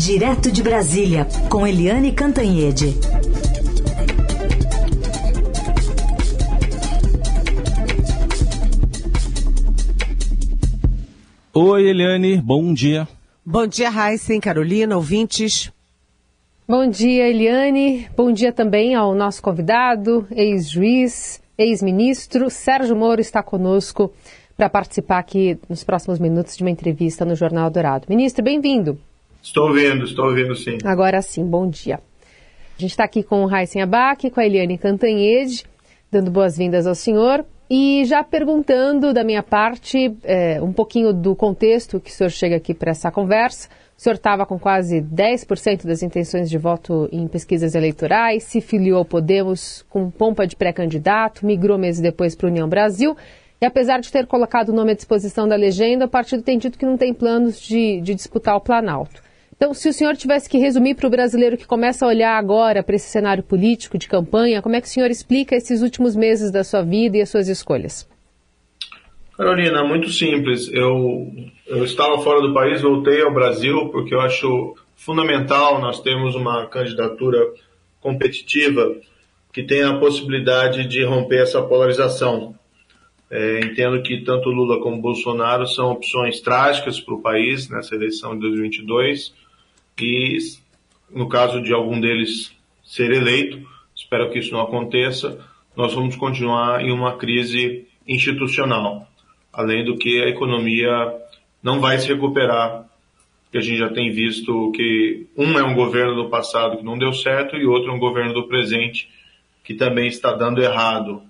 Direto de Brasília, com Eliane Cantanhede. Oi, Eliane, bom dia. Bom dia, Heisen, Carolina, ouvintes. Bom dia, Eliane. Bom dia também ao nosso convidado, ex-juiz, ex-ministro. Sérgio Moro está conosco para participar aqui nos próximos minutos de uma entrevista no Jornal Dourado. Ministro, bem-vindo. Estou ouvindo, estou ouvindo sim. Agora sim, bom dia. A gente está aqui com o Raíssen Abac, com a Eliane Cantanhede, dando boas-vindas ao senhor e já perguntando da minha parte é, um pouquinho do contexto que o senhor chega aqui para essa conversa. O senhor estava com quase 10% das intenções de voto em pesquisas eleitorais, se filiou ao Podemos com pompa de pré-candidato, migrou meses depois para a União Brasil. E apesar de ter colocado o nome à disposição da legenda, o partido tem dito que não tem planos de, de disputar o Planalto. Então, se o senhor tivesse que resumir para o brasileiro que começa a olhar agora para esse cenário político de campanha, como é que o senhor explica esses últimos meses da sua vida e as suas escolhas? Carolina, muito simples. Eu, eu estava fora do país, voltei ao Brasil porque eu acho fundamental nós termos uma candidatura competitiva que tenha a possibilidade de romper essa polarização. É, entendo que tanto Lula como Bolsonaro são opções trágicas para o país nessa eleição de 2022 que, no caso de algum deles ser eleito, espero que isso não aconteça, nós vamos continuar em uma crise institucional, além do que a economia não vai se recuperar, que a gente já tem visto que um é um governo do passado que não deu certo e outro é um governo do presente que também está dando errado.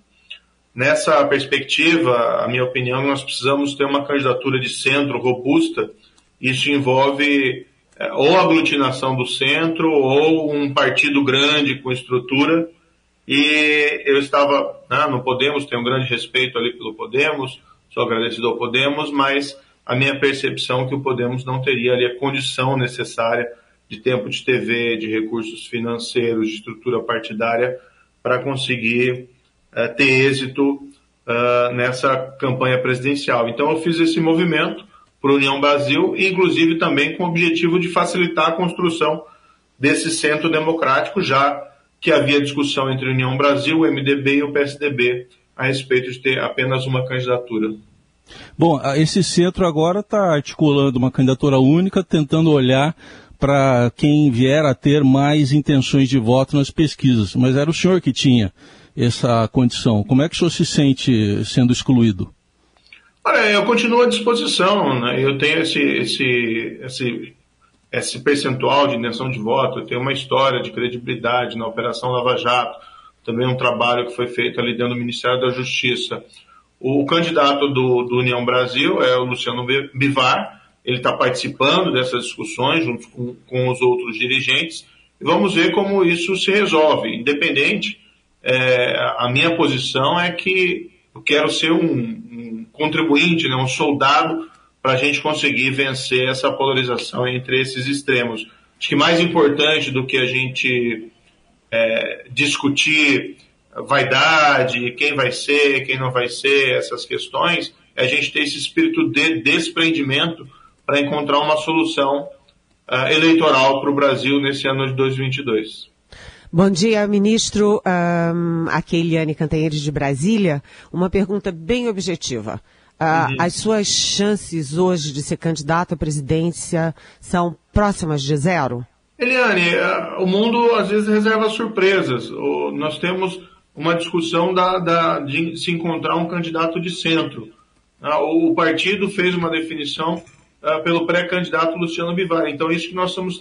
Nessa perspectiva, a minha opinião, nós precisamos ter uma candidatura de centro robusta. Isso envolve ou aglutinação do centro ou um partido grande com estrutura. E eu estava né, no Podemos, tenho um grande respeito ali pelo Podemos, sou agradecido ao Podemos, mas a minha percepção é que o Podemos não teria ali a condição necessária de tempo de TV, de recursos financeiros, de estrutura partidária para conseguir uh, ter êxito uh, nessa campanha presidencial. Então eu fiz esse movimento para a União Brasil, inclusive também com o objetivo de facilitar a construção desse centro democrático, já que havia discussão entre a União Brasil, o MDB e o PSDB a respeito de ter apenas uma candidatura. Bom, esse centro agora está articulando uma candidatura única, tentando olhar para quem vier a ter mais intenções de voto nas pesquisas. Mas era o senhor que tinha essa condição. Como é que o senhor se sente sendo excluído? Olha, eu continuo à disposição, né? eu tenho esse, esse, esse, esse percentual de intenção de voto, eu tenho uma história de credibilidade na Operação Lava Jato, também um trabalho que foi feito ali dentro do Ministério da Justiça. O candidato do, do União Brasil é o Luciano Bivar, ele está participando dessas discussões junto com, com os outros dirigentes, e vamos ver como isso se resolve. Independente, é, a minha posição é que eu quero ser um, um contribuinte, né, um soldado para a gente conseguir vencer essa polarização entre esses extremos. Acho que mais importante do que a gente é, discutir vaidade, quem vai ser, quem não vai ser, essas questões, é a gente ter esse espírito de desprendimento para encontrar uma solução uh, eleitoral para o Brasil nesse ano de 2022. Bom dia, ministro. Um, aqui é Eliane Cantanhede de Brasília. Uma pergunta bem objetiva. Uh, uhum. As suas chances hoje de ser candidato à presidência são próximas de zero? Eliane, o mundo às vezes reserva surpresas. Nós temos uma discussão da, da, de se encontrar um candidato de centro. Ah, o partido fez uma definição uh, pelo pré-candidato Luciano Bivar. Então, é isso que nós estamos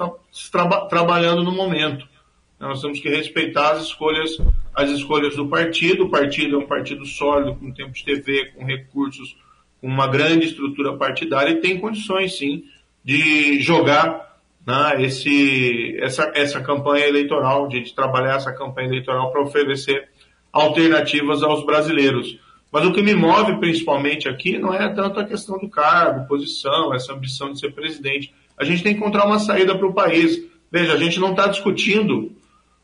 tra trabalhando no momento. Nós temos que respeitar as escolhas, as escolhas do partido. O partido é um partido sólido, com tempo de TV, com recursos, com uma grande estrutura partidária e tem condições, sim, de jogar né, esse, essa, essa campanha eleitoral, de trabalhar essa campanha eleitoral para oferecer alternativas aos brasileiros. Mas o que me move principalmente aqui não é tanto a questão do cargo, posição, essa ambição de ser presidente. A gente tem que encontrar uma saída para o país. Veja, a gente não está discutindo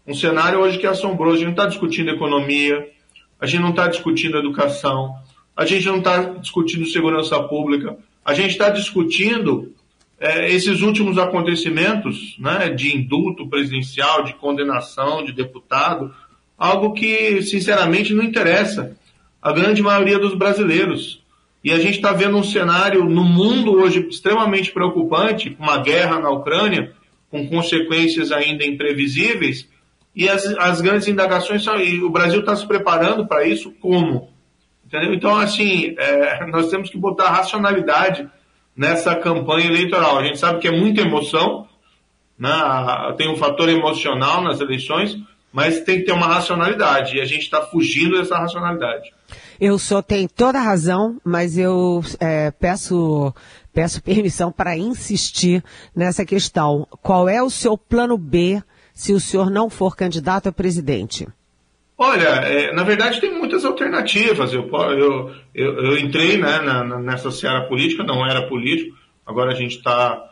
um cenário hoje que é assombroso. A gente não está discutindo economia, a gente não está discutindo educação, a gente não está discutindo segurança pública, a gente está discutindo é, esses últimos acontecimentos né, de indulto presidencial, de condenação de deputado, algo que, sinceramente, não interessa a grande maioria dos brasileiros. E a gente está vendo um cenário no mundo hoje extremamente preocupante, uma guerra na Ucrânia, com consequências ainda imprevisíveis, e as, as grandes indagações são, e o Brasil está se preparando para isso como? Entendeu? Então, assim, é, nós temos que botar racionalidade nessa campanha eleitoral. A gente sabe que é muita emoção, né? tem um fator emocional nas eleições, mas tem que ter uma racionalidade, e a gente está fugindo dessa racionalidade. Eu só tenho toda a razão, mas eu é, peço, peço permissão para insistir nessa questão. Qual é o seu plano B se o senhor não for candidato a presidente? Olha, é, na verdade tem muitas alternativas. Eu, eu, eu, eu entrei né, na, nessa seara política, não era político, agora a gente está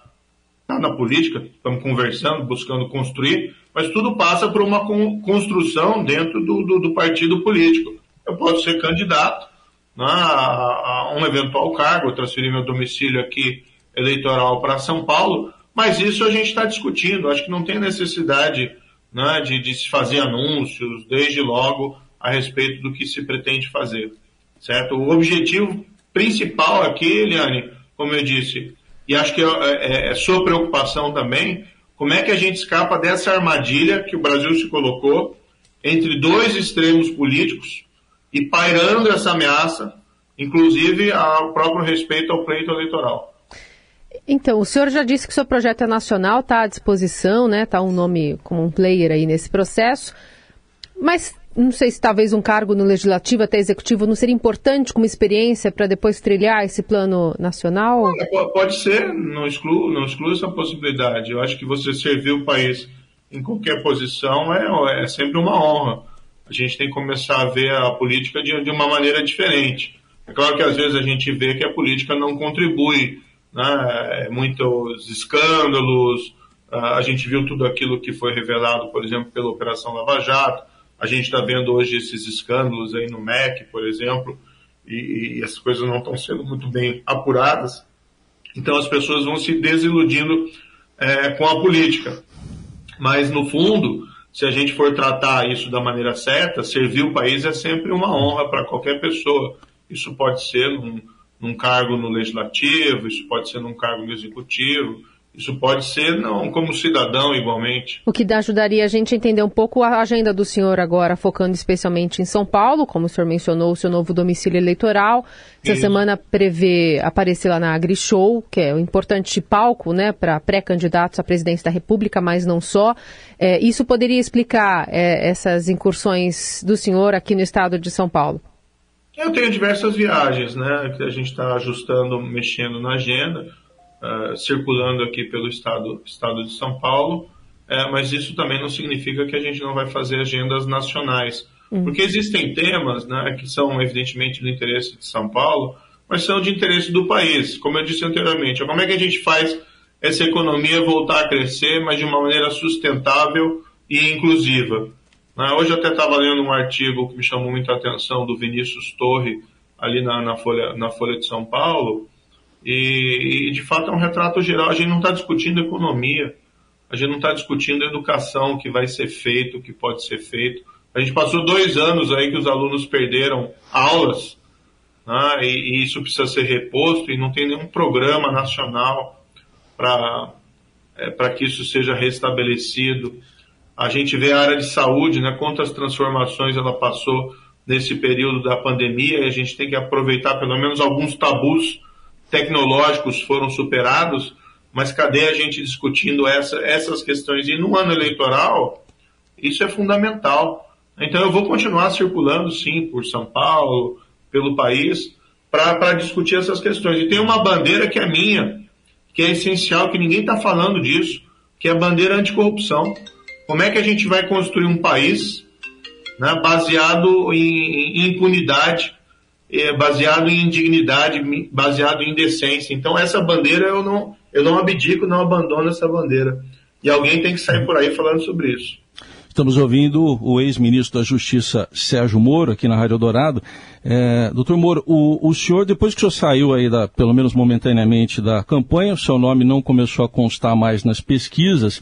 tá na política, estamos conversando, buscando construir, mas tudo passa por uma construção dentro do, do, do partido político. Eu posso ser candidato né, a, a um eventual cargo, transferir meu domicílio aqui eleitoral para São Paulo, mas isso a gente está discutindo. Acho que não tem necessidade né, de, de se fazer anúncios desde logo a respeito do que se pretende fazer. Certo? O objetivo principal aqui, Eliane, como eu disse, e acho que é, é, é sua preocupação também, como é que a gente escapa dessa armadilha que o Brasil se colocou entre dois extremos políticos e pairando essa ameaça, inclusive ao próprio respeito ao pleito eleitoral. Então, o senhor já disse que o seu projeto é nacional, está à disposição, né? Está um nome como um player aí nesse processo. Mas não sei se talvez um cargo no legislativo até executivo não seria importante como experiência para depois trilhar esse plano nacional? Pode ser, não excluo, não excluo essa possibilidade. Eu acho que você servir o país em qualquer posição é, é sempre uma honra. A gente tem que começar a ver a política de, de uma maneira diferente. É claro que às vezes a gente vê que a política não contribui né, muitos escândalos, a gente viu tudo aquilo que foi revelado, por exemplo, pela Operação Lava Jato, a gente está vendo hoje esses escândalos aí no MEC, por exemplo, e, e as coisas não estão sendo muito bem apuradas, então as pessoas vão se desiludindo é, com a política. Mas, no fundo, se a gente for tratar isso da maneira certa, servir o país é sempre uma honra para qualquer pessoa. Isso pode ser num, num cargo no legislativo, isso pode ser num cargo no executivo, isso pode ser não como cidadão igualmente. O que ajudaria a gente a entender um pouco a agenda do senhor agora, focando especialmente em São Paulo, como o senhor mencionou, o seu novo domicílio eleitoral. Essa Isso. semana prevê aparecer lá na AgriShow, que é um importante palco né, para pré-candidatos à presidência da República, mas não só. É, isso poderia explicar é, essas incursões do senhor aqui no estado de São Paulo? Eu tenho diversas viagens, né, que a gente está ajustando, mexendo na agenda, uh, circulando aqui pelo estado, estado de São Paulo, é, mas isso também não significa que a gente não vai fazer agendas nacionais, uhum. porque existem temas, né, que são evidentemente do interesse de São Paulo, mas são de interesse do país, como eu disse anteriormente. Como é que a gente faz essa economia voltar a crescer, mas de uma maneira sustentável e inclusiva? Hoje eu até estava lendo um artigo que me chamou muita atenção do Vinícius Torre, ali na, na, Folha, na Folha de São Paulo, e, e, de fato é um retrato geral. A gente não está discutindo economia, a gente não está discutindo educação, o que vai ser feito, o que pode ser feito. A gente passou dois anos aí que os alunos perderam aulas, né? e, e, isso precisa ser reposto, e não tem nenhum programa nacional para é, que isso seja restabelecido. A gente vê a área de saúde, né, quantas transformações ela passou nesse período da pandemia, e a gente tem que aproveitar pelo menos alguns tabus tecnológicos foram superados, mas cadê a gente discutindo essa, essas questões? E no ano eleitoral, isso é fundamental. Então eu vou continuar circulando, sim, por São Paulo, pelo país, para discutir essas questões. E tem uma bandeira que é minha, que é essencial, que ninguém está falando disso, que é a bandeira anticorrupção. Como é que a gente vai construir um país né, baseado em, em impunidade, é, baseado em indignidade, baseado em decência? Então essa bandeira eu não, eu não abdico, não abandono essa bandeira. E alguém tem que sair por aí falando sobre isso. Estamos ouvindo o ex-ministro da Justiça, Sérgio Moro, aqui na Rádio Dourado. É, doutor Moro, o, o, senhor, depois que o senhor saiu aí, da, pelo menos momentaneamente, da campanha, o seu nome não começou a constar mais nas pesquisas,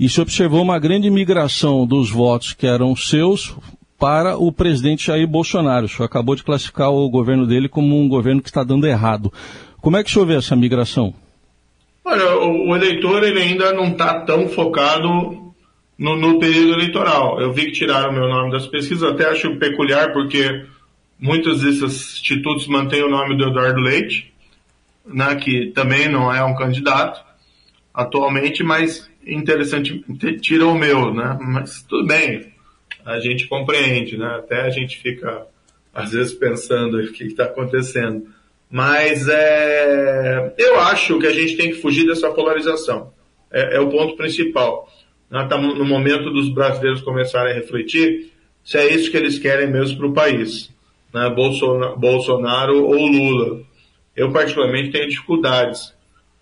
e se observou uma grande migração dos votos que eram seus para o presidente Jair Bolsonaro. O senhor acabou de classificar o governo dele como um governo que está dando errado. Como é que o senhor vê essa migração? Olha, o, o eleitor ele ainda não está tão focado no, no, período eleitoral. Eu vi que tiraram meu nome das pesquisas, até acho peculiar, porque muitos desses institutos mantêm o nome do Eduardo Leite, né, que também não é um candidato atualmente, mas interessante, tira o meu, né? Mas tudo bem, a gente compreende, né? Até a gente fica, às vezes, pensando o que está acontecendo. Mas é, eu acho que a gente tem que fugir dessa polarização. É, é o ponto principal. Estamos no momento dos brasileiros começarem a refletir se é isso que eles querem mesmo para o país. Né? Bolsonaro, Bolsonaro ou Lula. Eu, particularmente, tenho dificuldades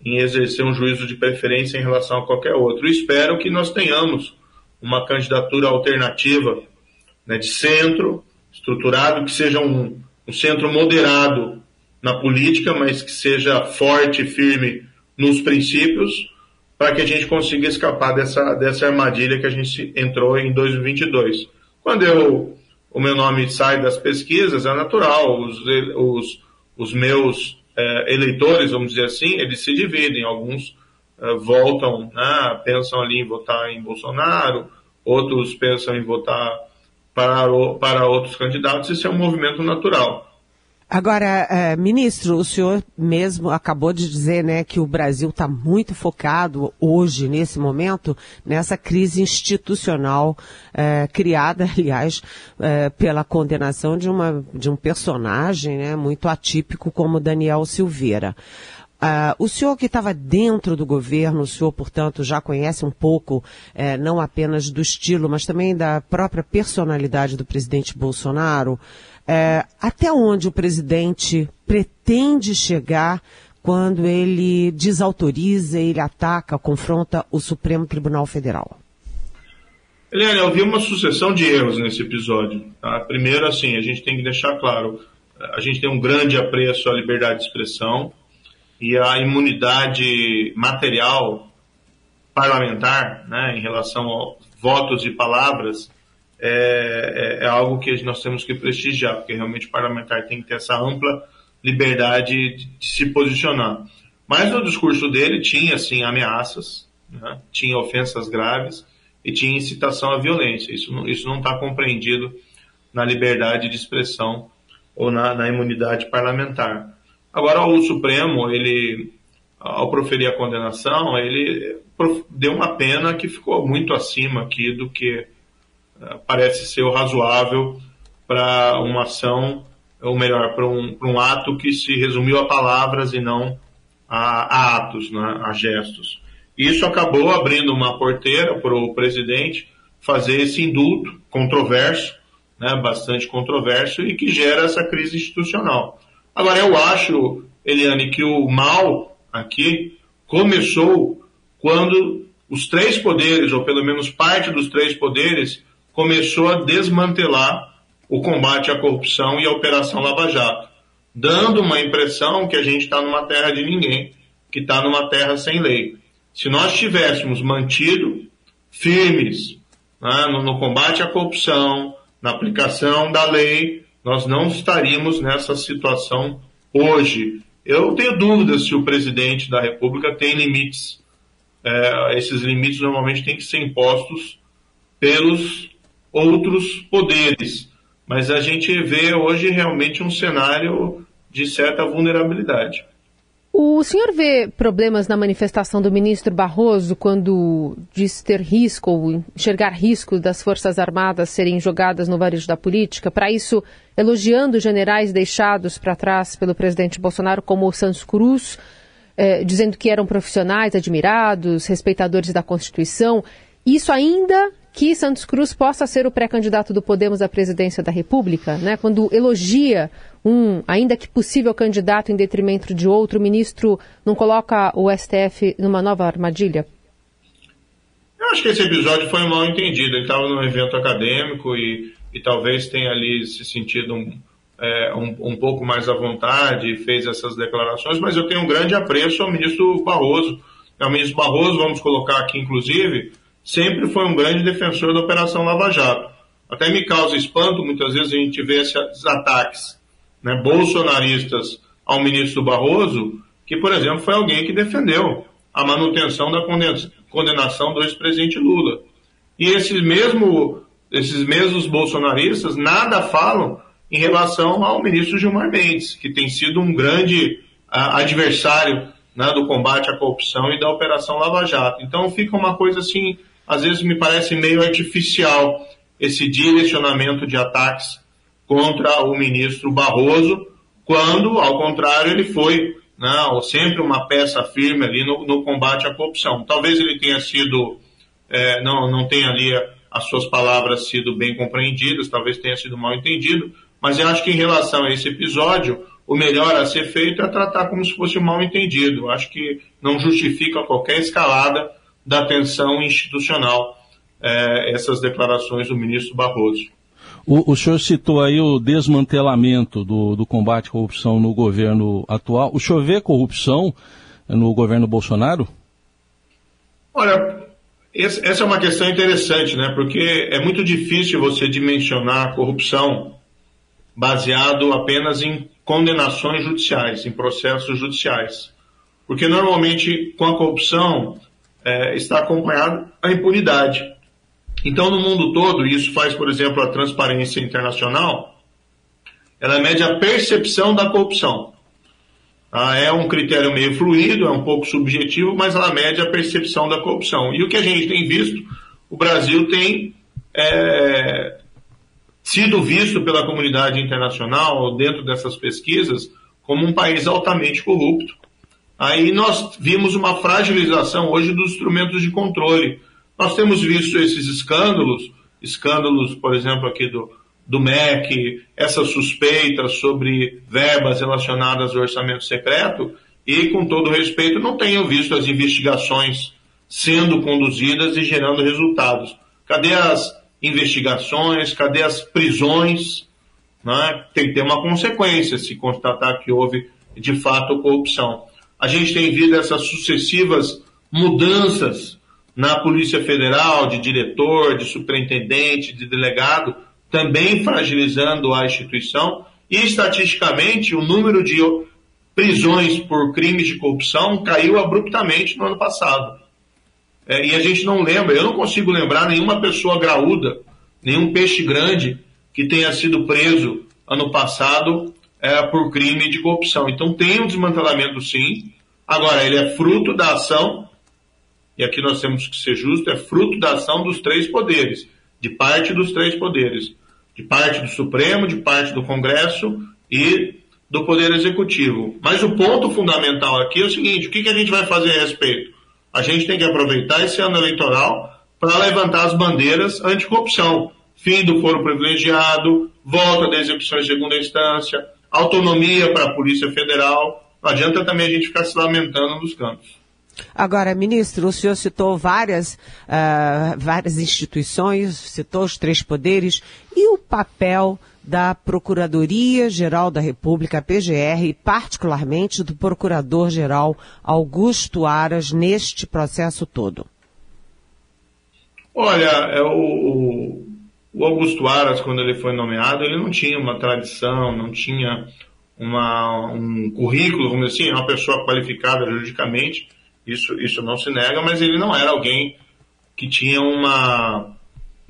em exercer um juízo de preferência em relação a qualquer outro. espero que nós tenhamos uma candidatura alternativa né, de centro, estruturado, que seja um, um centro moderado na política, mas que seja forte e firme nos princípios, para que a gente consiga escapar dessa, dessa armadilha que a gente entrou em 2022. Quando eu, o meu nome sai das pesquisas, é natural, os, os, os meus é, eleitores, vamos dizer assim, eles se dividem, alguns é, voltam, né, pensam ali em votar em Bolsonaro, outros pensam em votar para, para outros candidatos, isso é um movimento natural. Agora, é, ministro, o senhor mesmo acabou de dizer né, que o Brasil está muito focado hoje, nesse momento, nessa crise institucional é, criada, aliás, é, pela condenação de, uma, de um personagem né, muito atípico como Daniel Silveira. Uh, o senhor que estava dentro do governo, o senhor, portanto, já conhece um pouco, eh, não apenas do estilo, mas também da própria personalidade do presidente Bolsonaro. Eh, até onde o presidente pretende chegar quando ele desautoriza, ele ataca, confronta o Supremo Tribunal Federal? Eliane, eu vi uma sucessão de erros nesse episódio. Tá? Primeiro, assim, a gente tem que deixar claro, a gente tem um grande apreço à liberdade de expressão, e a imunidade material parlamentar, né, em relação a votos e palavras, é, é, é, algo que nós temos que prestigiar, porque realmente o parlamentar tem que ter essa ampla liberdade de, de se posicionar. Mas no discurso dele tinha, assim, ameaças, né, tinha ofensas graves e tinha incitação à violência. Isso não está isso não tá compreendido na liberdade de expressão ou na, na imunidade parlamentar. Agora, o Supremo, ele, ao proferir a condenação, ele deu uma pena que ficou muito acima aqui do que parece ser o razoável para uma ação, ou melhor, para um, um, ato que se resumiu a palavras e não a, a atos, né, a gestos. Isso acabou abrindo uma porteira para o presidente fazer esse indulto controverso, né, bastante controverso, e que gera essa crise institucional. Agora, eu acho, Eliane, que o mal aqui começou quando os três poderes, ou pelo menos parte dos três poderes, começou a desmantelar o combate à corrupção e a Operação Lava Jato, dando uma impressão que a gente está numa terra de ninguém, que está numa terra sem lei. Se nós tivéssemos mantido firmes né, no, no combate à corrupção, na aplicação da lei, nós não estaríamos nessa situação hoje. Eu tenho dúvidas se o presidente da República tem limites. É, esses limites normalmente têm que ser impostos pelos outros poderes. Mas a gente vê hoje realmente um cenário de certa vulnerabilidade. O senhor vê problemas na manifestação do ministro Barroso quando diz ter risco ou enxergar risco das Forças Armadas serem jogadas no varejo da política? Para isso, elogiando generais deixados para trás pelo presidente Bolsonaro, como o Santos Cruz, eh, dizendo que eram profissionais admirados, respeitadores da Constituição. Isso ainda que Santos Cruz possa ser o pré-candidato do Podemos à presidência da República, né? Quando elogia um, ainda que possível candidato em detrimento de outro, o ministro não coloca o STF numa nova armadilha? Eu Acho que esse episódio foi mal entendido. Ele estava num evento acadêmico e, e talvez tenha ali se sentido um, é, um, um, pouco mais à vontade e fez essas declarações, mas eu tenho um grande apreço ao ministro Barroso. O ministro Barroso, vamos colocar aqui inclusive, sempre foi um grande defensor da Operação Lava Jato. Até me causa espanto, muitas vezes a gente vê esses ataques né, bolsonaristas ao ministro Barroso, que, por exemplo, foi alguém que defendeu a manutenção da condenação do ex-presidente Lula. E esses, mesmo, esses mesmos bolsonaristas nada falam em relação ao ministro Gilmar Mendes, que tem sido um grande uh, adversário né, do combate à corrupção e da Operação Lava Jato. Então fica uma coisa assim, às vezes me parece meio artificial esse direcionamento de ataques contra o ministro Barroso, quando, ao contrário, ele foi né, sempre uma peça firme ali no, no combate à corrupção. Talvez ele tenha sido, é, não, não tenha ali as suas palavras sido bem compreendidas, talvez tenha sido mal entendido, mas eu acho que em relação a esse episódio, o melhor a ser feito é tratar como se fosse mal entendido. Eu acho que não justifica qualquer escalada da tensão institucional é, essas declarações do ministro Barroso. O, o, senhor citou aí o desmantelamento do, do, combate à corrupção no governo atual. O senhor vê corrupção no governo Bolsonaro? Olha, essa é uma questão interessante, né? Porque é muito difícil você dimensionar a corrupção baseado apenas em condenações judiciais, em processos judiciais. Porque normalmente com a corrupção é, está acompanhado a impunidade. Então, no mundo todo, isso faz, por exemplo, a transparência internacional, ela mede a percepção da corrupção. Ah, é um critério meio fluido, é um pouco subjetivo, mas ela mede a percepção da corrupção. E o que a gente tem visto, o Brasil tem é, sido visto pela comunidade internacional, dentro dessas pesquisas, como um país altamente corrupto. Aí nós vimos uma fragilização hoje dos instrumentos de controle. Nós temos visto esses escândalos, escândalos, por exemplo, aqui do, do MEC, essas suspeitas sobre verbas relacionadas ao orçamento secreto, e com todo respeito, não tenho visto as investigações sendo conduzidas e gerando resultados. Cadê as investigações, cadê as prisões? Né? Tem que ter uma consequência se constatar que houve de fato corrupção. A gente tem visto essas sucessivas mudanças na Polícia Federal, de diretor, de superintendente, de delegado, também fragilizando a instituição. E, estatisticamente, o número de prisões por crimes de corrupção caiu abruptamente no ano passado. É, e a gente não lembra, eu não consigo lembrar nenhuma pessoa graúda, nenhum peixe grande que tenha sido preso ano passado é, por crime de corrupção. Então tem um desmantelamento sim. Agora, ele é fruto da ação, e aqui nós temos que ser justos, é fruto da ação dos três poderes, de parte dos três poderes, de parte do Supremo, de parte do Congresso e do Poder Executivo. Mas o ponto fundamental aqui é o seguinte: o que, que a gente vai fazer a respeito? A gente tem que aproveitar esse ano eleitoral para levantar as bandeiras anticorrupção. Fim do foro privilegiado, volta da execução em segunda instância, autonomia para a Polícia Federal. Não adianta também a gente ficar se lamentando nos cantos. Agora, ministro, o senhor citou várias, uh, várias instituições, citou os três poderes, e o papel da Procuradoria-Geral da República, PGR, e particularmente do Procurador-Geral Augusto Aras neste processo todo? Olha, é o, o Augusto Aras, quando ele foi nomeado, ele não tinha uma tradição, não tinha uma, um currículo, dizer assim, uma pessoa qualificada juridicamente, isso, isso não se nega, mas ele não era alguém que tinha uma,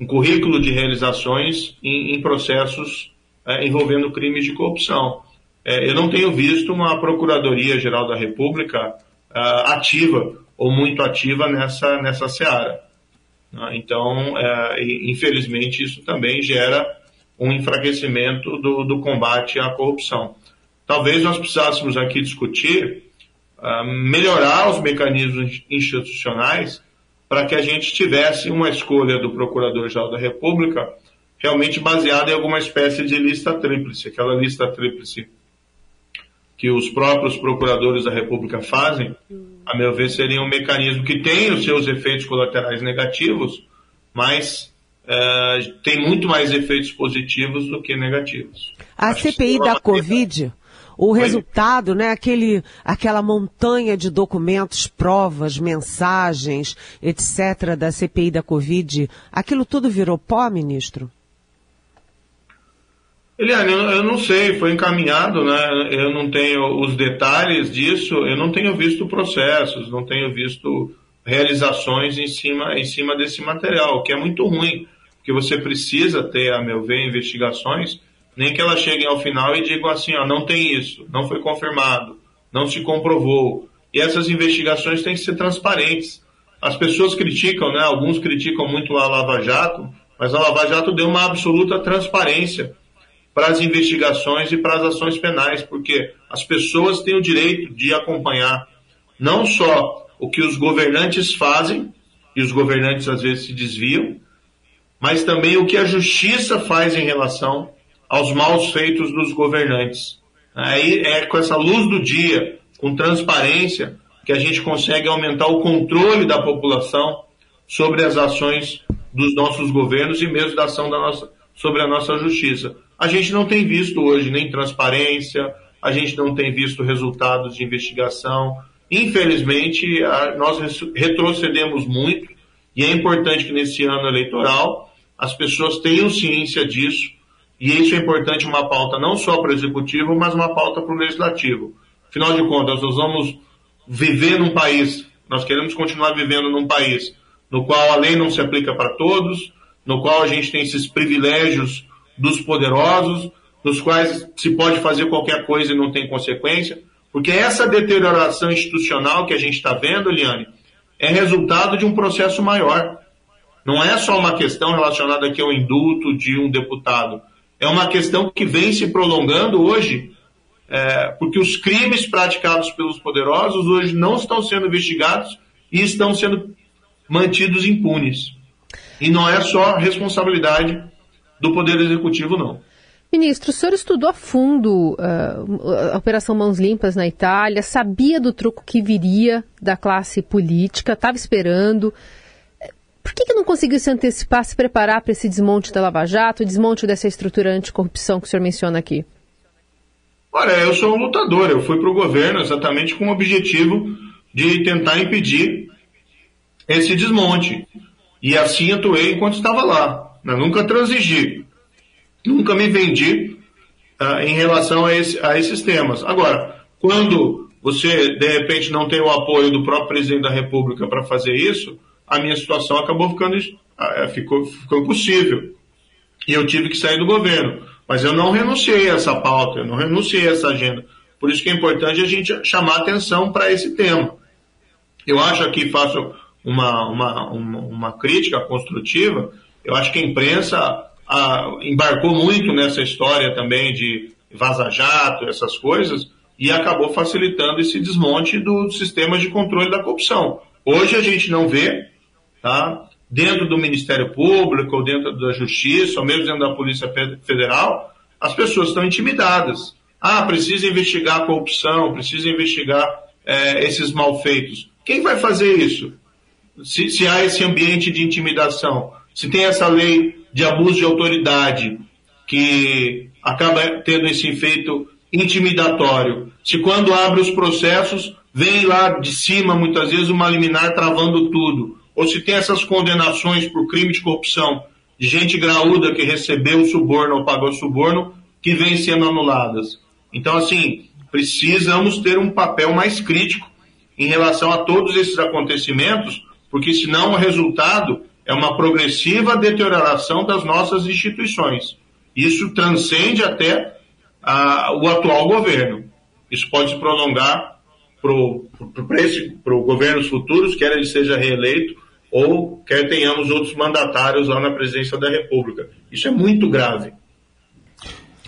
um currículo de realizações em, em processos é, envolvendo crimes de corrupção. É, eu não tenho visto uma Procuradoria-Geral da República é, ativa ou muito ativa nessa, nessa seara. Né? Então, é, infelizmente, isso também gera um enfraquecimento do, do combate à corrupção. Talvez nós precisássemos aqui discutir uh, melhorar os mecanismos institucionais para que a gente tivesse uma escolha do Procurador-Geral da República realmente baseada em alguma espécie de lista tríplice, aquela lista tríplice que os próprios procuradores da República fazem a meu ver, seria um mecanismo que tem os seus efeitos colaterais negativos, mas é, tem muito mais efeitos positivos do que negativos. A Acho CPI da Covid, o resultado, né, aquele, aquela montanha de documentos, provas, mensagens, etc., da CPI da Covid, aquilo tudo virou pó, ministro? Eliane, eu não sei, foi encaminhado, né? Eu não tenho os detalhes disso, eu não tenho visto processos, não tenho visto realizações em cima, em cima desse material, o que é muito ruim, porque você precisa ter, a meu ver, investigações, nem que elas cheguem ao final e digam assim, ó, não tem isso, não foi confirmado, não se comprovou. E essas investigações têm que ser transparentes. As pessoas criticam, né? Alguns criticam muito a Lava Jato, mas a Lava Jato deu uma absoluta transparência para as investigações e para as ações penais, porque as pessoas têm o direito de acompanhar não só o que os governantes fazem, e os governantes às vezes se desviam, mas também o que a justiça faz em relação aos maus feitos dos governantes. Aí é com essa luz do dia, com transparência, que a gente consegue aumentar o controle da população sobre as ações dos nossos governos e mesmo da ação da nossa, sobre a nossa justiça. A gente não tem visto hoje nem transparência, a gente não tem visto resultados de investigação. Infelizmente, nós retrocedemos muito e é importante que nesse ano eleitoral as pessoas tenham ciência disso e isso é importante uma pauta não só para o executivo, mas uma pauta para o legislativo. Afinal de contas, nós vamos viver num país, nós queremos continuar vivendo num país no qual a lei não se aplica para todos, no qual a gente tem esses privilégios dos poderosos, nos quais se pode fazer qualquer coisa e não tem consequência, porque essa deterioração institucional que a gente está vendo, Eliane, é resultado de um processo maior. Não é só uma questão relacionada aqui ao indulto de um deputado. É uma questão que vem se prolongando hoje, é, porque os crimes praticados pelos poderosos hoje não estão sendo investigados e estão sendo mantidos impunes. E não é só responsabilidade do Poder Executivo, não. Ministro, o senhor estudou a fundo uh, a Operação Mãos Limpas na Itália, sabia do truco que viria da classe política, estava esperando. Por que, que não conseguiu se antecipar, se preparar para esse desmonte da Lava Jato, o desmonte dessa estrutura anticorrupção que o senhor menciona aqui? Olha, eu sou um lutador, eu fui para o governo exatamente com o objetivo de tentar impedir esse desmonte. E assim atuei enquanto estava lá. Nunca transigi, nunca me vendi uh, em relação a, esse, a esses temas. Agora, quando você de repente não tem o apoio do próprio presidente da República para fazer isso, a minha situação acabou ficando uh, ficou, ficou impossível. E eu tive que sair do governo. Mas eu não renunciei a essa pauta, eu não renunciei a essa agenda. Por isso que é importante a gente chamar atenção para esse tema. Eu acho aqui, faço uma, uma, uma, uma crítica construtiva, eu acho que a imprensa a, embarcou muito nessa história também de vaza-jato, essas coisas, e acabou facilitando esse desmonte do sistema de controle da corrupção. Hoje a gente não vê, tá, dentro do Ministério Público, ou dentro da Justiça, ou mesmo dentro da Polícia Federal, as pessoas estão intimidadas. Ah, precisa investigar a corrupção, precisa investigar é, esses malfeitos. Quem vai fazer isso? Se, se há esse ambiente de intimidação, se tem essa lei de abuso de autoridade que acaba tendo esse efeito intimidatório, se quando abre os processos vem lá de cima muitas vezes uma liminar travando tudo, ou se tem essas condenações por crime de corrupção de gente graúda que recebeu suborno ou pagou suborno que vêm sendo anuladas. Então, assim, precisamos ter um papel mais crítico em relação a todos esses acontecimentos, porque senão o resultado é uma progressiva deterioração das nossas instituições. Isso transcende até o atual governo. Isso pode se prolongar para governos futuros, quer ele seja reeleito ou quer tenhamos outros mandatários lá na presidência da República. Isso é muito grave.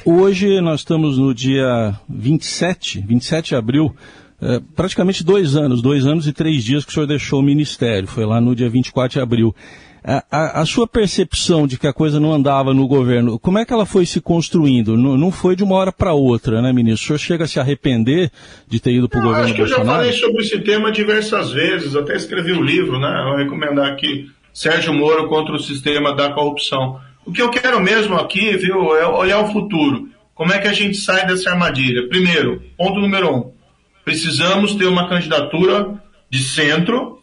Hoje nós estamos no dia 27, 27 de abril, é, praticamente dois anos, dois anos e três dias que o senhor deixou o ministério, foi lá no dia 24 de abril. A, a, sua percepção de que a coisa não andava no governo, como é que ela foi se construindo? Não, não foi de uma hora para outra, né, ministro? O senhor chega a se arrepender de ter ido para o governo acho que Bolsonaro? Eu já falei sobre esse tema diversas vezes, até escrevi um livro, né? Vou recomendar aqui Sérgio Moro contra o sistema da corrupção. O que eu quero mesmo aqui, viu, é olhar o futuro. Como é que a gente sai dessa armadilha? Primeiro, ponto número um, precisamos ter uma candidatura de centro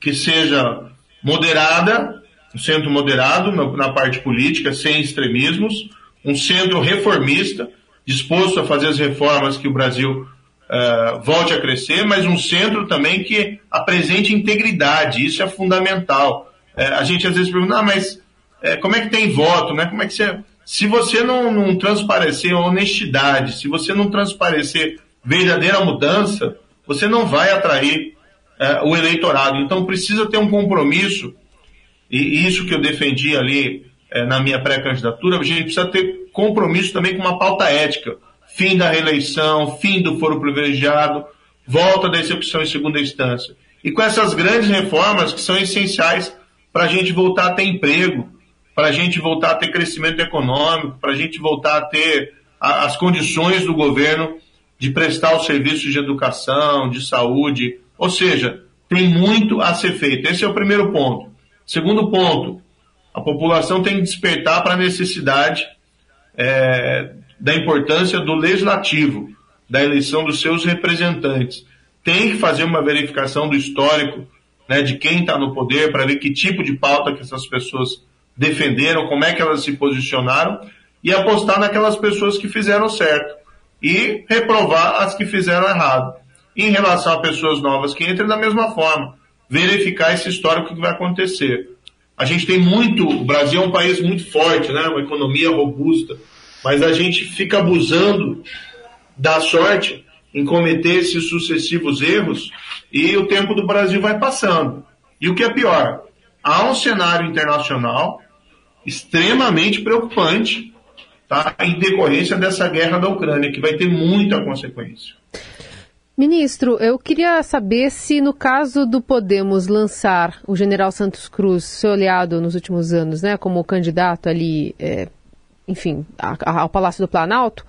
que seja moderada, um centro moderado na parte política, sem extremismos, um centro reformista, disposto a fazer as reformas que o Brasil uh, volte a crescer, mas um centro também que apresente integridade, isso é fundamental. Uh, a gente às vezes pergunta, ah, mas uh, como é que tem voto, né? Como é que você... Se você não, não transparecer honestidade, se você não transparecer verdadeira mudança, você não vai atrair é, o eleitorado. Então precisa ter um compromisso, e isso que eu defendi ali é, na minha pré-candidatura, a gente precisa ter compromisso também com uma pauta ética. Fim da reeleição, fim do foro privilegiado, volta da execução em segunda instância. E com essas grandes reformas que são essenciais para a gente voltar a ter emprego, para a gente voltar a ter crescimento econômico, para a gente voltar a ter a, as condições do governo de prestar os serviços de educação, de saúde. Ou seja, tem muito a ser feito. Esse é o primeiro ponto. Segundo ponto, a população tem que despertar para a necessidade é, da importância do legislativo, da eleição dos seus representantes. Tem que fazer uma verificação do histórico né, de quem está no poder para ver que tipo de pauta que essas pessoas defenderam, como é que elas se posicionaram e apostar naquelas pessoas que fizeram certo e reprovar as que fizeram errado. Em relação a pessoas novas que entram, da mesma forma, verificar esse histórico que vai acontecer. A gente tem muito, o Brasil é um país muito forte, né? uma economia robusta, mas a gente fica abusando da sorte em cometer esses sucessivos erros e o tempo do Brasil vai passando. E o que é pior, há um cenário internacional extremamente preocupante tá? em decorrência dessa guerra da Ucrânia, que vai ter muita consequência. Ministro, eu queria saber se no caso do Podemos lançar o general Santos Cruz, seu aliado nos últimos anos, né, como candidato ali, é, enfim, a, a, ao Palácio do Planalto,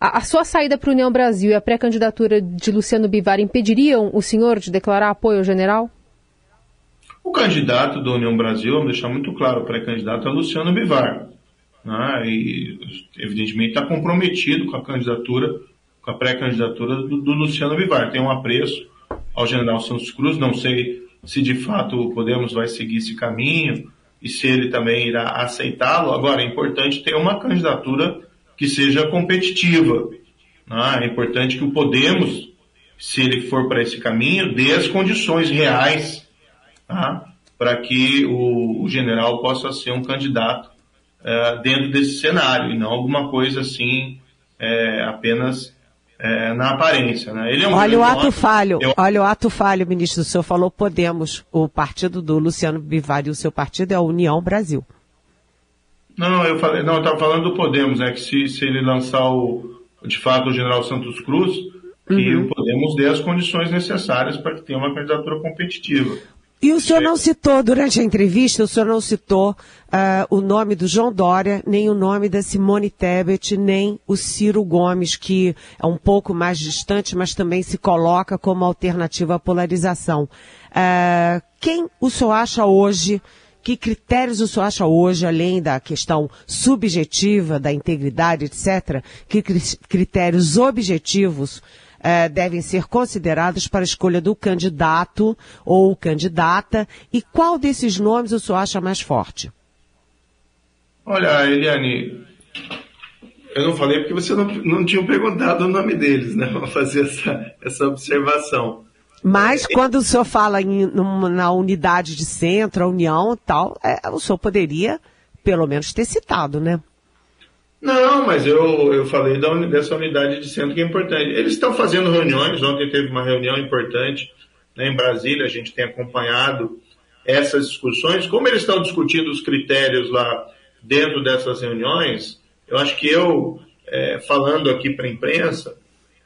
a, a sua saída para a União Brasil e a pré-candidatura de Luciano Bivar impediriam o senhor de declarar apoio ao general? O candidato da União Brasil, vamos deixar muito claro, o pré-candidato é Luciano Bivar né, e evidentemente está comprometido com a candidatura, com a pré-candidatura do, do, Luciano Bivar. Tem um apreço ao general Santos Cruz, não sei se de fato o Podemos vai seguir esse caminho e se ele também irá aceitá-lo. Agora, é importante ter uma candidatura que seja competitiva. Né? É importante que o Podemos, se ele for para esse caminho, dê as condições reais tá? para que o, o general possa ser um candidato é, dentro desse cenário e não alguma coisa assim é, apenas é, na aparência. Né? Ele é um olha o ato falho, eu... olha o ato falho, ministro. O senhor falou Podemos, o partido do Luciano Bivar e o seu partido é a União Brasil. Não, eu falei, não, eu estava falando do Podemos, é que se, se ele lançar o, de fato o General Santos Cruz, que uhum. o Podemos dê as condições necessárias para que tenha uma candidatura competitiva. E o senhor não citou, durante a entrevista, o senhor não citou uh, o nome do João Dória, nem o nome da Simone Tebet, nem o Ciro Gomes, que é um pouco mais distante, mas também se coloca como alternativa à polarização. Uh, quem o senhor acha hoje, que critérios o senhor acha hoje, além da questão subjetiva, da integridade, etc., que critérios objetivos eh, devem ser considerados para a escolha do candidato ou candidata e qual desses nomes o senhor acha mais forte? Olha, Eliane, eu não falei porque você não, não tinha perguntado o nome deles, né? Vou fazer essa, essa observação. Mas quando o senhor fala em, na unidade de centro, a união e tal, é, o senhor poderia pelo menos ter citado, né? Não, mas eu, eu falei da, dessa unidade de centro que é importante. Eles estão fazendo reuniões, ontem teve uma reunião importante né, em Brasília, a gente tem acompanhado essas discussões. Como eles estão discutindo os critérios lá dentro dessas reuniões, eu acho que eu, é, falando aqui para a imprensa,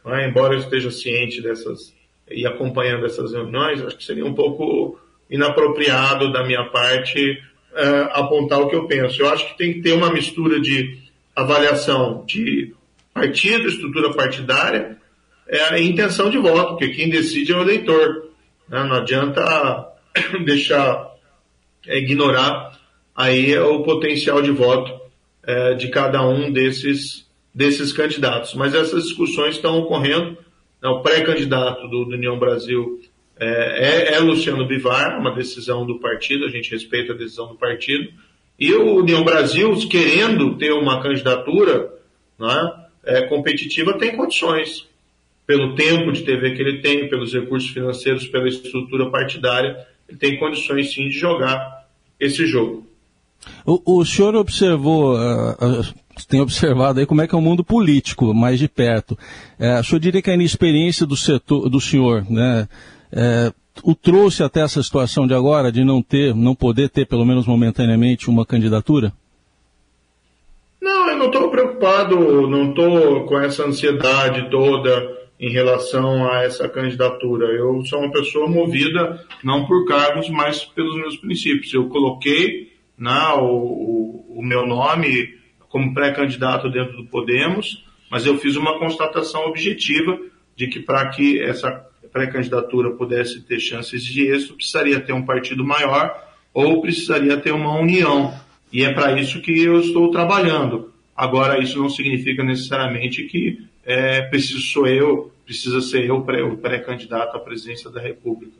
é? embora eu esteja ciente dessas e acompanhando essas reuniões, acho que seria um pouco inapropriado da minha parte uh, apontar o que eu penso. Eu acho que tem que ter uma mistura de avaliação de partido, estrutura partidária é, e intenção de voto, porque quem decide é o eleitor. Né? Não adianta deixar é, ignorar aí o potencial de voto é, de cada um desses, desses candidatos. Mas essas discussões estão ocorrendo. Né? O pré-candidato do, do União Brasil é, é, é, Luciano Bivar, uma decisão do partido, a gente respeita a decisão do partido. E o União Brasil, querendo ter uma candidatura né, é, competitiva, tem condições. Pelo tempo de TV que ele tem, pelos recursos financeiros, pela estrutura partidária, ele tem condições sim de jogar esse jogo. O, o senhor observou, uh, uh, tem observado aí como é que é o mundo político mais de perto. Uh, o senhor diria que a inexperiência do setor, do senhor, né, o trouxe até essa situação de agora, de não ter, não poder ter, pelo menos momentaneamente, uma candidatura? Não, eu não estou preocupado, não estou com essa ansiedade toda em relação a essa candidatura. Eu sou uma pessoa movida não por cargos, mas pelos meus princípios. Eu coloquei né, o, o meu nome como pré-candidato dentro do Podemos, mas eu fiz uma constatação objetiva de que para que essa pré-candidatura pudesse ter chances de êxito, precisaria ter um partido maior ou precisaria ter uma união. E é para isso que eu estou trabalhando. Agora, isso não significa necessariamente que é, preciso sou eu, precisa ser eu o pré-candidato à presidência da República.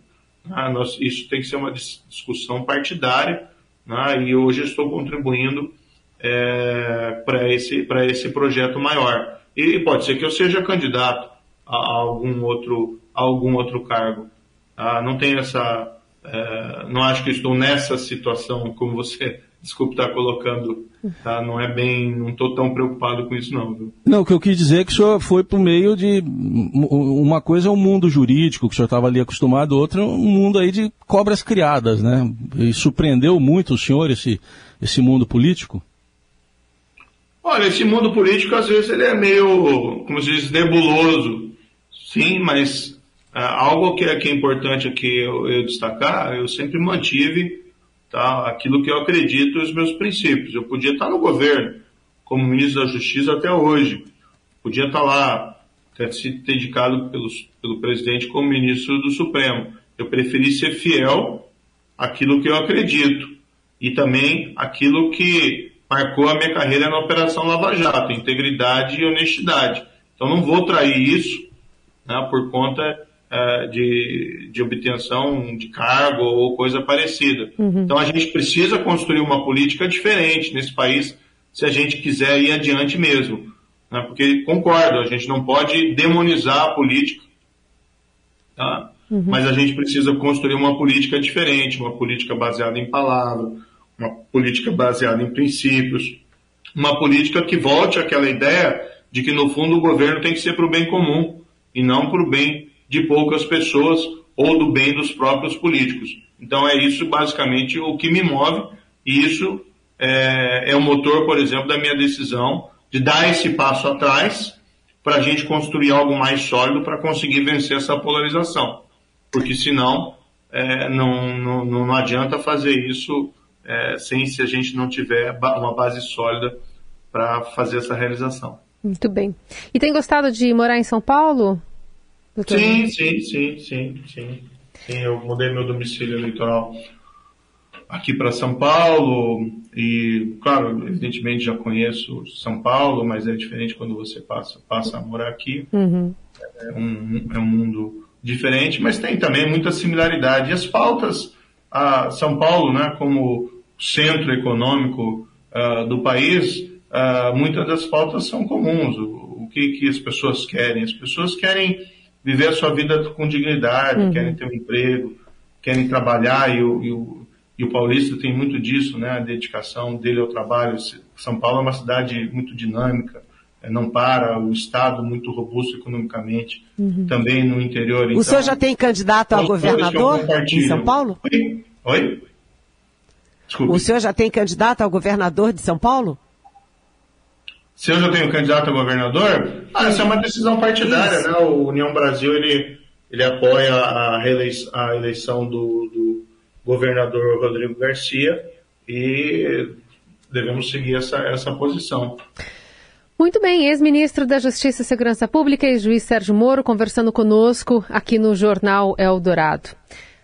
Ah, nós, isso tem que ser uma discussão partidária né, e hoje estou contribuindo é, para esse, esse projeto maior. E pode ser que eu seja candidato a, algum, outro, algum outro cargo. Ah, não tenho essa. É, não acho que estou nessa situação como você desculpe estar colocando, tá? Não é bem, não estou tão preocupado com isso não. Viu? Não, o que eu quis dizer é que o senhor foi por meio de uma coisa é o um mundo jurídico que o senhor estava ali acostumado, outra é um mundo aí de cobras criadas, né? E surpreendeu muito o senhor esse esse mundo político? Olha, esse mundo político às vezes ele é meio, como se diz, nebuloso. Sim, mas algo que é, que é importante aqui eu, eu destacar, eu sempre mantive tá? aquilo que eu acredito e os meus princípios. Eu podia estar no governo, como ministro da Justiça até hoje. Podia estar lá, ter sido dedicado pelos, pelo presidente como ministro do Supremo. Eu preferi ser fiel àquilo que eu acredito e também aquilo que marcou a minha carreira na Operação Lava Jato, integridade e honestidade. Então não vou trair isso né, por conta de, de obtenção de cargo ou coisa parecida. Uhum. Então a gente precisa construir uma política diferente nesse país se a gente quiser ir adiante mesmo. Né? Porque concordo, a gente não pode demonizar a política, tá? Uhum. mas a gente precisa construir uma política diferente, uma política baseada em palavra, uma política baseada em princípios, uma política que volte àquela ideia de que no fundo o governo tem que ser para o bem comum e não para o bem de poucas pessoas ou do bem dos próprios políticos. Então é isso basicamente o que me move e isso é, é o motor, por exemplo, da minha decisão de dar esse passo atrás para a gente construir algo mais sólido para conseguir vencer essa polarização. Porque senão é, não, não, não adianta fazer isso é, sem se a gente não tiver uma base sólida para fazer essa realização. Muito bem. E tem gostado de morar em São Paulo? Sim, sim, sim, sim, sim. Eu mudei meu domicílio eleitoral aqui para São Paulo e, claro, evidentemente já conheço São Paulo, mas é diferente quando você passa, passa a morar aqui. Uhum. É, um, é um mundo diferente, mas tem também muita similaridade. E as pautas, a São Paulo, né, como centro econômico uh, do país, uh, muitas das pautas são comuns. O, o que, que as pessoas querem? As pessoas querem viver a sua vida com dignidade, uhum. querem ter um emprego, querem trabalhar e o, e o, e o paulista tem muito disso, né? A dedicação dele ao trabalho. São Paulo é uma cidade muito dinâmica, é, não para, o Estado muito robusto economicamente, uhum. também no interior. O então, senhor já tem candidato a governador em São Paulo? Oi? Oi? Desculpe. O senhor já tem candidato ao governador de São Paulo? Se eu já tenho candidato a governador, ah, essa é uma decisão partidária, né? O União Brasil, ele, ele apoia a, reeleição, a eleição do, do governador Rodrigo Garcia e devemos seguir essa, essa posição. Muito bem, ex-ministro da Justiça e Segurança Pública e juiz Sérgio Moro conversando conosco aqui no Jornal Eldorado.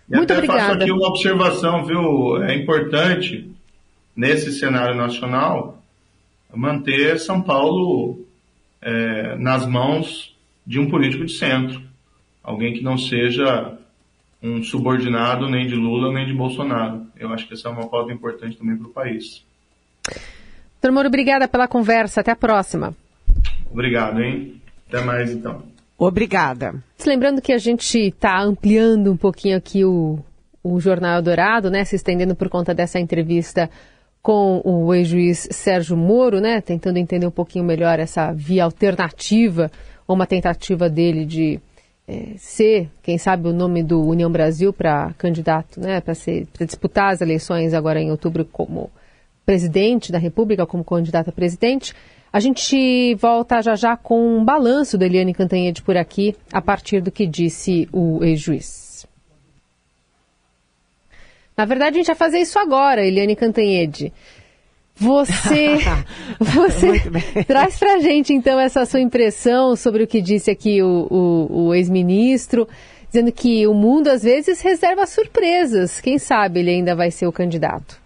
E Muito até obrigada. Faço aqui uma observação, viu? É importante, nesse cenário nacional, manter São Paulo é, nas mãos de um político de centro. Alguém que não seja um subordinado nem de Lula nem de Bolsonaro. Eu acho que essa é uma pauta importante também para o país. Doutor Moro, obrigada pela conversa. Até a próxima. Obrigado, hein? Até mais, então. Obrigada. Lembrando que a gente está ampliando um pouquinho aqui o, o Jornal Dourado, né? Se estendendo por conta dessa entrevista com o ex-juiz Sérgio Moro, né? Tentando entender um pouquinho melhor essa via alternativa, ou uma tentativa dele de é, ser, quem sabe, o nome do União Brasil para candidato, né? Para disputar as eleições agora em outubro como presidente da República, como candidato a presidente. A gente volta já já com um balanço da Eliane Cantanhede por aqui, a partir do que disse o ex-juiz. Na verdade, a gente vai fazer isso agora, Eliane Cantanhede. Você, você traz para gente, então, essa sua impressão sobre o que disse aqui o, o, o ex-ministro, dizendo que o mundo, às vezes, reserva surpresas. Quem sabe ele ainda vai ser o candidato.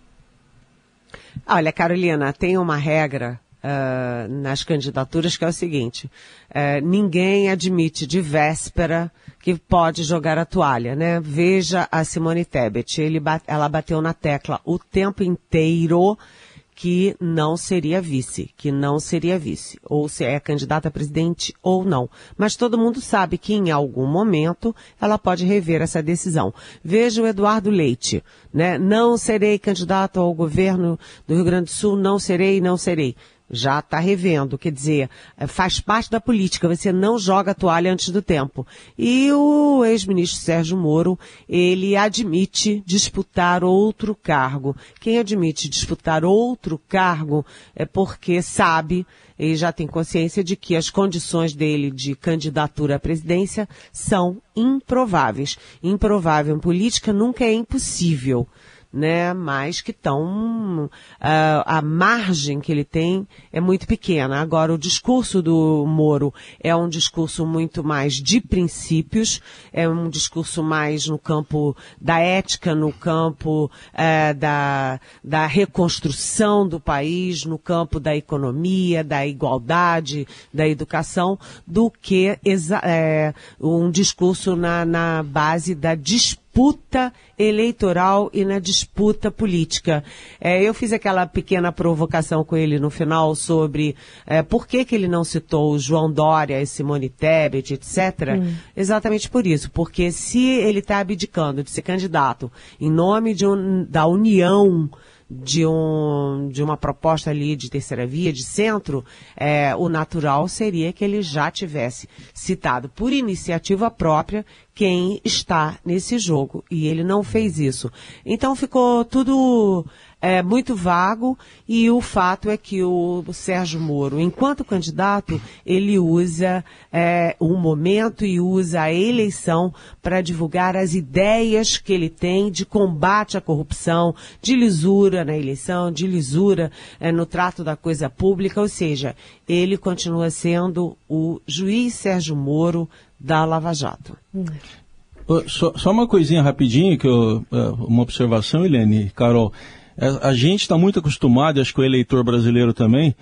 Olha, Carolina, tem uma regra uh, nas candidaturas que é o seguinte: uh, ninguém admite de véspera que pode jogar a toalha, né? Veja a Simone Tebet, ele, ela bateu na tecla o tempo inteiro que não seria vice, que não seria vice, ou se é candidata a presidente ou não. Mas todo mundo sabe que em algum momento ela pode rever essa decisão. Veja o Eduardo Leite, né? Não serei candidato ao governo do Rio Grande do Sul, não serei, não serei já está revendo, quer dizer, é, faz parte da política, você não joga a toalha antes do tempo. E o ex-ministro Sérgio Moro, ele admite disputar outro cargo. Quem admite disputar outro cargo é porque sabe e já tem consciência de que as condições dele de candidatura à presidência são improváveis. Improvável em política nunca é impossível né, mas que estão, uh, a margem que ele tem é muito pequena. Agora, o discurso do Moro é um discurso muito mais de princípios, é um discurso mais no campo da ética, no campo uh, da, da reconstrução do país, no campo da economia, da igualdade, da educação, do que é, um discurso na, na base da disputa disputa eleitoral e na disputa política. É, eu fiz aquela pequena provocação com ele no final sobre é, por que, que ele não citou o João Dória, Simone Tebet, etc. Hum. Exatamente por isso, porque se ele está abdicando de ser candidato em nome de um, da união de, um, de uma proposta ali de terceira via, de centro, é, o natural seria que ele já tivesse citado por iniciativa própria quem está nesse jogo. E ele não fez isso. Então ficou tudo é muito vago e o fato é que o Sérgio Moro, enquanto candidato, ele usa é, um momento e usa a eleição para divulgar as ideias que ele tem de combate à corrupção, de lisura na eleição, de lisura é, no trato da coisa pública, ou seja, ele continua sendo o juiz Sérgio Moro da Lava Jato. Só, só, uma coisinha rapidinho, que eu, é, uma observação, Helene, Carol. É, a gente está muito acostumado, acho que o eleitor brasileiro também,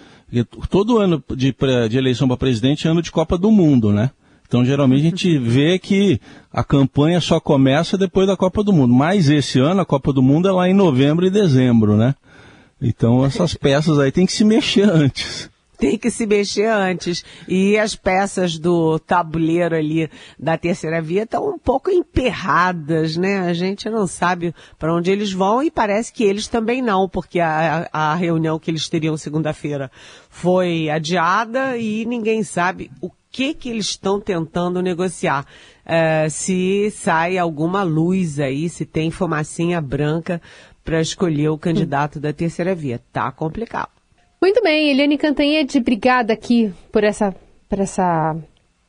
todo ano de, de eleição para presidente é ano de Copa do Mundo, né? Então, geralmente, a gente vê que a campanha só começa depois da Copa do Mundo. Mas esse ano, a Copa do Mundo é lá em novembro e dezembro, né? Então, essas peças aí tem que se mexer antes tem que se mexer antes. E as peças do tabuleiro ali da terceira via estão um pouco emperradas, né? A gente não sabe para onde eles vão e parece que eles também não, porque a, a reunião que eles teriam segunda-feira foi adiada e ninguém sabe o que que eles estão tentando negociar. Uh, se sai alguma luz aí, se tem fumacinha branca para escolher o candidato da terceira via. Tá complicado. Muito bem, Eliane Cantanhede, obrigada aqui por essa, por essa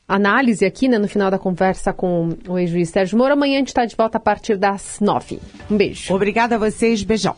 análise aqui, né, no final da conversa com o ex-juiz Sérgio Moro. Amanhã a gente está de volta a partir das nove. Um beijo. Obrigada a vocês, beijão.